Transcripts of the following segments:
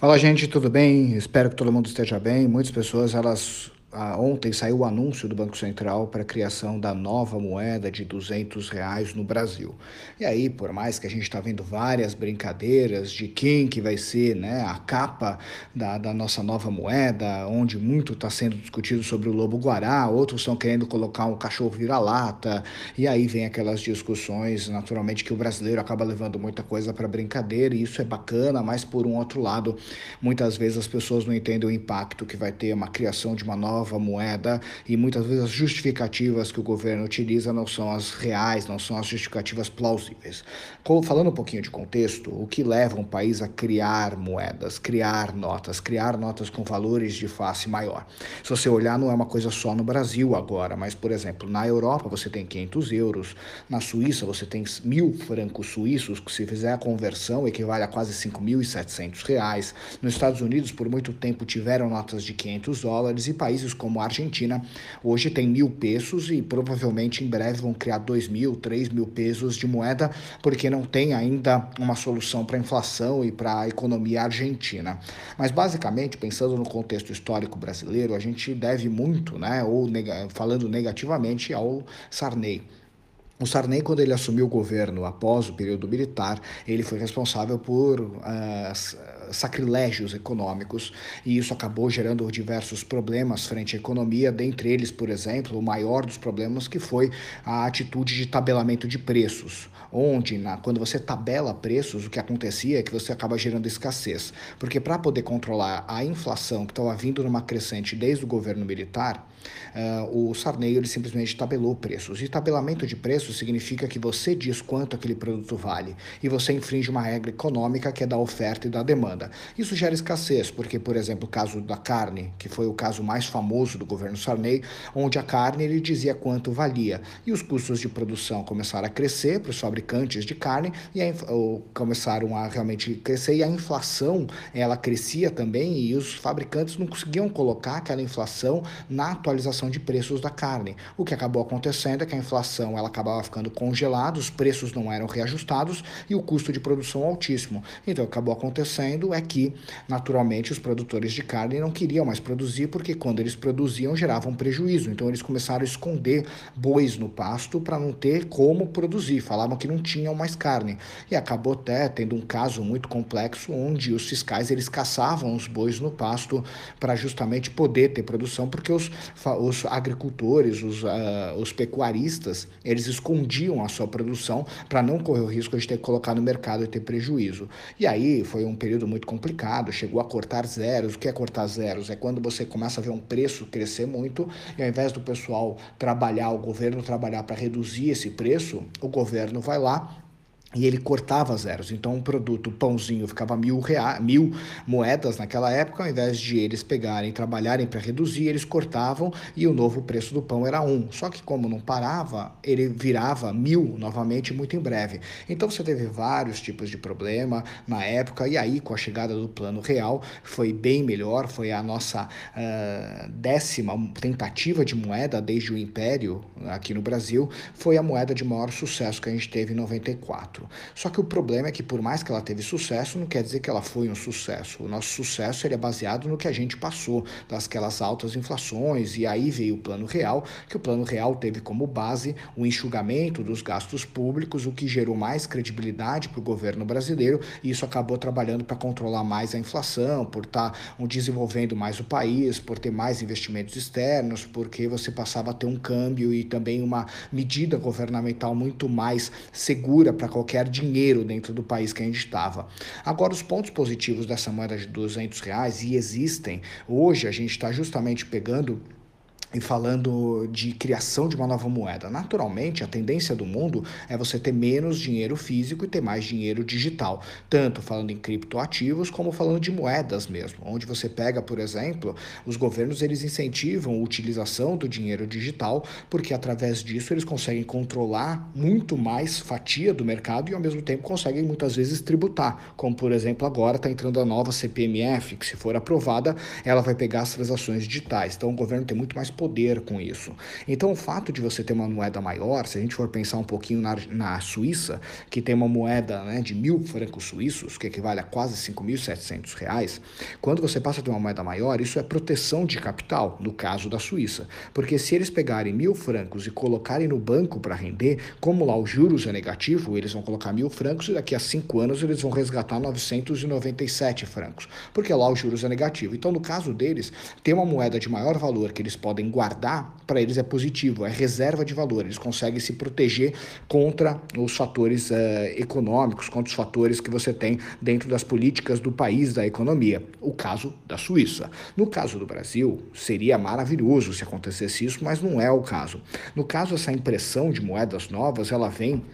Fala gente, tudo bem? Espero que todo mundo esteja bem. Muitas pessoas elas ah, ontem saiu o anúncio do Banco Central para a criação da nova moeda de 200 reais no Brasil. E aí, por mais que a gente está vendo várias brincadeiras de quem que vai ser né, a capa da, da nossa nova moeda, onde muito está sendo discutido sobre o lobo-guará, outros estão querendo colocar um cachorro vira-lata, e aí vem aquelas discussões, naturalmente, que o brasileiro acaba levando muita coisa para brincadeira, e isso é bacana, mas por um outro lado, muitas vezes as pessoas não entendem o impacto que vai ter uma criação de uma nova nova moeda e muitas vezes as justificativas que o governo utiliza não são as reais, não são as justificativas plausíveis. Falando um pouquinho de contexto, o que leva um país a criar moedas, criar notas, criar notas com valores de face maior? Se você olhar, não é uma coisa só no Brasil agora, mas, por exemplo, na Europa você tem 500 euros, na Suíça você tem mil francos suíços, que se fizer a conversão equivale a quase 5.700 reais. Nos Estados Unidos, por muito tempo, tiveram notas de 500 dólares e países países como a Argentina hoje tem mil pesos e provavelmente em breve vão criar dois mil, três mil pesos de moeda, porque não tem ainda uma solução para a inflação e para a economia argentina. Mas basicamente, pensando no contexto histórico brasileiro, a gente deve muito, né, ou nega, falando negativamente, ao Sarney. O Sarney, quando ele assumiu o governo após o período militar, ele foi responsável por uh, sacrilégios econômicos e isso acabou gerando diversos problemas frente à economia, dentre eles, por exemplo, o maior dos problemas que foi a atitude de tabelamento de preços, onde na, quando você tabela preços, o que acontecia é que você acaba gerando escassez, porque para poder controlar a inflação que estava vindo numa crescente desde o governo militar, uh, o Sarney ele simplesmente tabelou preços. E tabelamento de preços significa que você diz quanto aquele produto vale e você infringe uma regra econômica que é da oferta e da demanda. Isso gera escassez, porque, por exemplo, o caso da carne, que foi o caso mais famoso do governo Sarney, onde a carne ele dizia quanto valia e os custos de produção começaram a crescer para os fabricantes de carne e a, começaram a realmente crescer e a inflação ela crescia também e os fabricantes não conseguiam colocar aquela inflação na atualização de preços da carne. O que acabou acontecendo é que a inflação ela ficando congelada, os preços não eram reajustados e o custo de produção altíssimo. Então, acabou acontecendo é que, naturalmente, os produtores de carne não queriam mais produzir porque quando eles produziam geravam prejuízo. Então, eles começaram a esconder bois no pasto para não ter como produzir. Falavam que não tinham mais carne. E acabou até tendo um caso muito complexo onde os fiscais eles caçavam os bois no pasto para justamente poder ter produção, porque os os agricultores, os, uh, os pecuaristas, eles a sua produção para não correr o risco de ter que colocar no mercado e ter prejuízo. E aí foi um período muito complicado, chegou a cortar zeros. O que é cortar zeros? É quando você começa a ver um preço crescer muito e ao invés do pessoal trabalhar, o governo trabalhar para reduzir esse preço, o governo vai lá e ele cortava zeros. Então, um produto, pãozinho, ficava mil, rea mil moedas naquela época, ao invés de eles pegarem trabalharem para reduzir, eles cortavam e o novo preço do pão era um. Só que, como não parava, ele virava mil novamente muito em breve. Então, você teve vários tipos de problema na época, e aí, com a chegada do Plano Real, foi bem melhor. Foi a nossa uh, décima tentativa de moeda desde o Império aqui no Brasil. Foi a moeda de maior sucesso que a gente teve em 94. Só que o problema é que, por mais que ela teve sucesso, não quer dizer que ela foi um sucesso. O nosso sucesso ele é baseado no que a gente passou, das altas inflações, e aí veio o Plano Real, que o Plano Real teve como base o enxugamento dos gastos públicos, o que gerou mais credibilidade para o governo brasileiro, e isso acabou trabalhando para controlar mais a inflação, por estar tá desenvolvendo mais o país, por ter mais investimentos externos, porque você passava a ter um câmbio e também uma medida governamental muito mais segura para qualquer qualquer dinheiro dentro do país que a gente estava. Agora, os pontos positivos dessa moeda de 200 reais, e existem, hoje a gente está justamente pegando e falando de criação de uma nova moeda. Naturalmente, a tendência do mundo é você ter menos dinheiro físico e ter mais dinheiro digital, tanto falando em criptoativos como falando de moedas mesmo, onde você pega, por exemplo, os governos eles incentivam a utilização do dinheiro digital, porque através disso eles conseguem controlar muito mais fatia do mercado e ao mesmo tempo conseguem muitas vezes tributar, como por exemplo agora está entrando a nova CPMF, que se for aprovada, ela vai pegar as transações digitais. Então o governo tem muito mais poder com isso. Então, o fato de você ter uma moeda maior, se a gente for pensar um pouquinho na, na Suíça, que tem uma moeda né, de mil francos suíços, que equivale a quase 5.700 reais, quando você passa a ter uma moeda maior, isso é proteção de capital, no caso da Suíça. Porque se eles pegarem mil francos e colocarem no banco para render, como lá os juros é negativo, eles vão colocar mil francos e daqui a cinco anos eles vão resgatar 997 francos, porque lá os juros é negativo. Então, no caso deles, ter uma moeda de maior valor que eles podem guardar, para eles é positivo, é reserva de valor. Eles conseguem se proteger contra os fatores uh, econômicos, contra os fatores que você tem dentro das políticas do país, da economia. O caso da Suíça. No caso do Brasil, seria maravilhoso se acontecesse isso, mas não é o caso. No caso, essa impressão de moedas novas, ela vem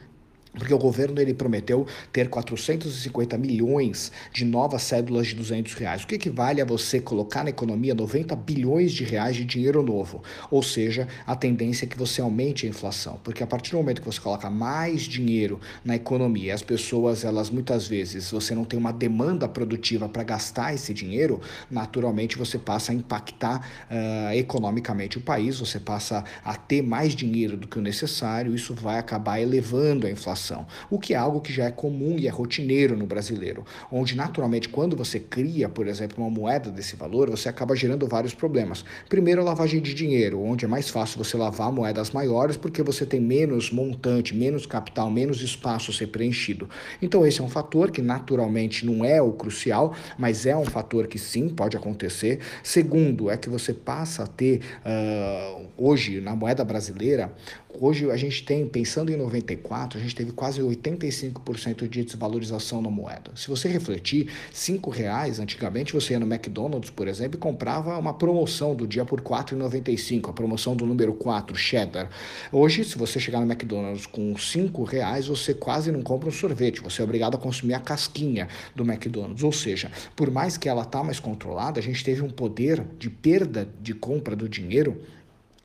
porque o governo ele prometeu ter 450 milhões de novas cédulas de 200 reais, o que equivale a você colocar na economia 90 bilhões de reais de dinheiro novo. Ou seja, a tendência é que você aumente a inflação, porque a partir do momento que você coloca mais dinheiro na economia, as pessoas, elas muitas vezes, você não tem uma demanda produtiva para gastar esse dinheiro, naturalmente você passa a impactar uh, economicamente o país, você passa a ter mais dinheiro do que o necessário, isso vai acabar elevando a inflação o que é algo que já é comum e é rotineiro no brasileiro, onde naturalmente quando você cria, por exemplo, uma moeda desse valor, você acaba gerando vários problemas. Primeiro, a lavagem de dinheiro, onde é mais fácil você lavar moedas maiores porque você tem menos montante, menos capital, menos espaço a ser preenchido. Então, esse é um fator que naturalmente não é o crucial, mas é um fator que sim pode acontecer. Segundo, é que você passa a ter uh, hoje na moeda brasileira Hoje a gente tem, pensando em 94, a gente teve quase 85% de desvalorização na moeda. Se você refletir, R$ reais antigamente você ia no McDonald's, por exemplo, e comprava uma promoção do dia por R$ 4,95, a promoção do número 4, cheddar. Hoje, se você chegar no McDonald's com R$ reais, você quase não compra um sorvete, você é obrigado a consumir a casquinha do McDonald's. Ou seja, por mais que ela está mais controlada, a gente teve um poder de perda de compra do dinheiro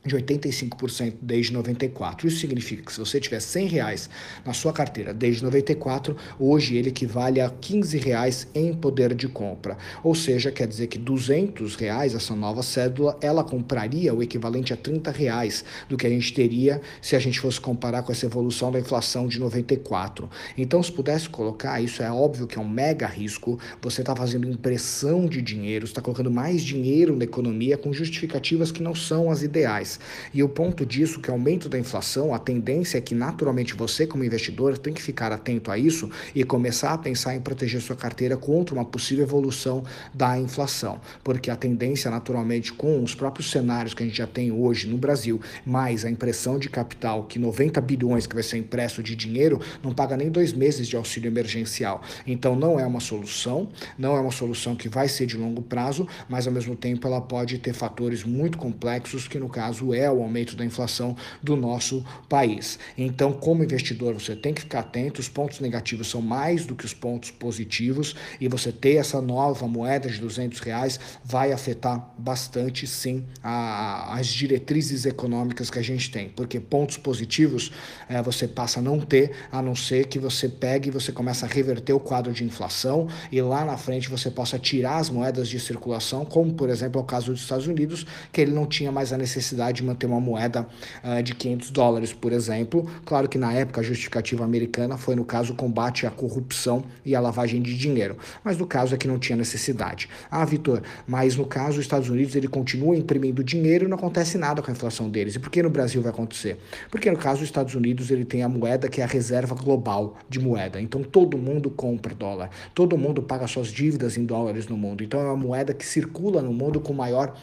de 85% desde 94. Isso significa que se você tiver 100 reais na sua carteira desde 94, hoje ele equivale a 15 reais em poder de compra. Ou seja, quer dizer que 200 reais, essa nova cédula, ela compraria o equivalente a 30 reais do que a gente teria se a gente fosse comparar com essa evolução da inflação de 94. Então, se pudesse colocar, isso é óbvio que é um mega risco, você está fazendo impressão de dinheiro, está colocando mais dinheiro na economia com justificativas que não são as ideais. E o ponto disso, que é o aumento da inflação, a tendência é que naturalmente você, como investidor, tem que ficar atento a isso e começar a pensar em proteger sua carteira contra uma possível evolução da inflação. Porque a tendência, naturalmente, com os próprios cenários que a gente já tem hoje no Brasil, mais a impressão de capital, que 90 bilhões que vai ser impresso de dinheiro, não paga nem dois meses de auxílio emergencial. Então não é uma solução, não é uma solução que vai ser de longo prazo, mas ao mesmo tempo ela pode ter fatores muito complexos que, no caso, caso é o aumento da inflação do nosso país. Então, como investidor, você tem que ficar atento, os pontos negativos são mais do que os pontos positivos e você ter essa nova moeda de 200 reais vai afetar bastante, sim, a, as diretrizes econômicas que a gente tem, porque pontos positivos é, você passa a não ter, a não ser que você pegue e você começa a reverter o quadro de inflação e lá na frente você possa tirar as moedas de circulação, como por exemplo é o caso dos Estados Unidos, que ele não tinha mais a necessidade de manter uma moeda uh, de 500 dólares, por exemplo. Claro que na época a justificativa americana foi, no caso, o combate à corrupção e à lavagem de dinheiro. Mas no caso é que não tinha necessidade. Ah, Vitor, mas no caso os Estados Unidos ele continua imprimindo dinheiro e não acontece nada com a inflação deles. E por que no Brasil vai acontecer? Porque no caso os Estados Unidos ele tem a moeda que é a reserva global de moeda. Então todo mundo compra dólar. Todo mundo paga suas dívidas em dólares no mundo. Então é uma moeda que circula no mundo com maior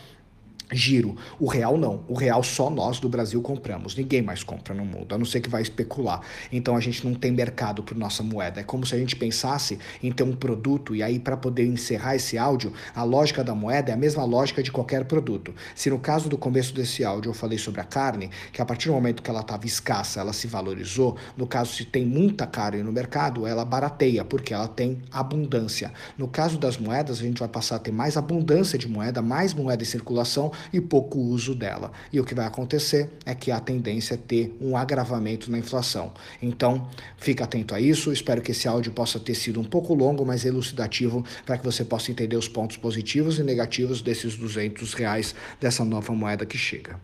giro. O real não. O real só nós do Brasil compramos. Ninguém mais compra no mundo, a não ser que vai especular. Então a gente não tem mercado para nossa moeda. É como se a gente pensasse em ter um produto e aí para poder encerrar esse áudio, a lógica da moeda é a mesma lógica de qualquer produto. Se no caso do começo desse áudio eu falei sobre a carne, que a partir do momento que ela estava escassa, ela se valorizou, no caso se tem muita carne no mercado, ela barateia, porque ela tem abundância. No caso das moedas, a gente vai passar a ter mais abundância de moeda, mais moeda em circulação, e pouco uso dela. E o que vai acontecer é que a tendência é ter um agravamento na inflação. Então, fica atento a isso. Espero que esse áudio possa ter sido um pouco longo, mas elucidativo, para que você possa entender os pontos positivos e negativos desses 200 reais dessa nova moeda que chega.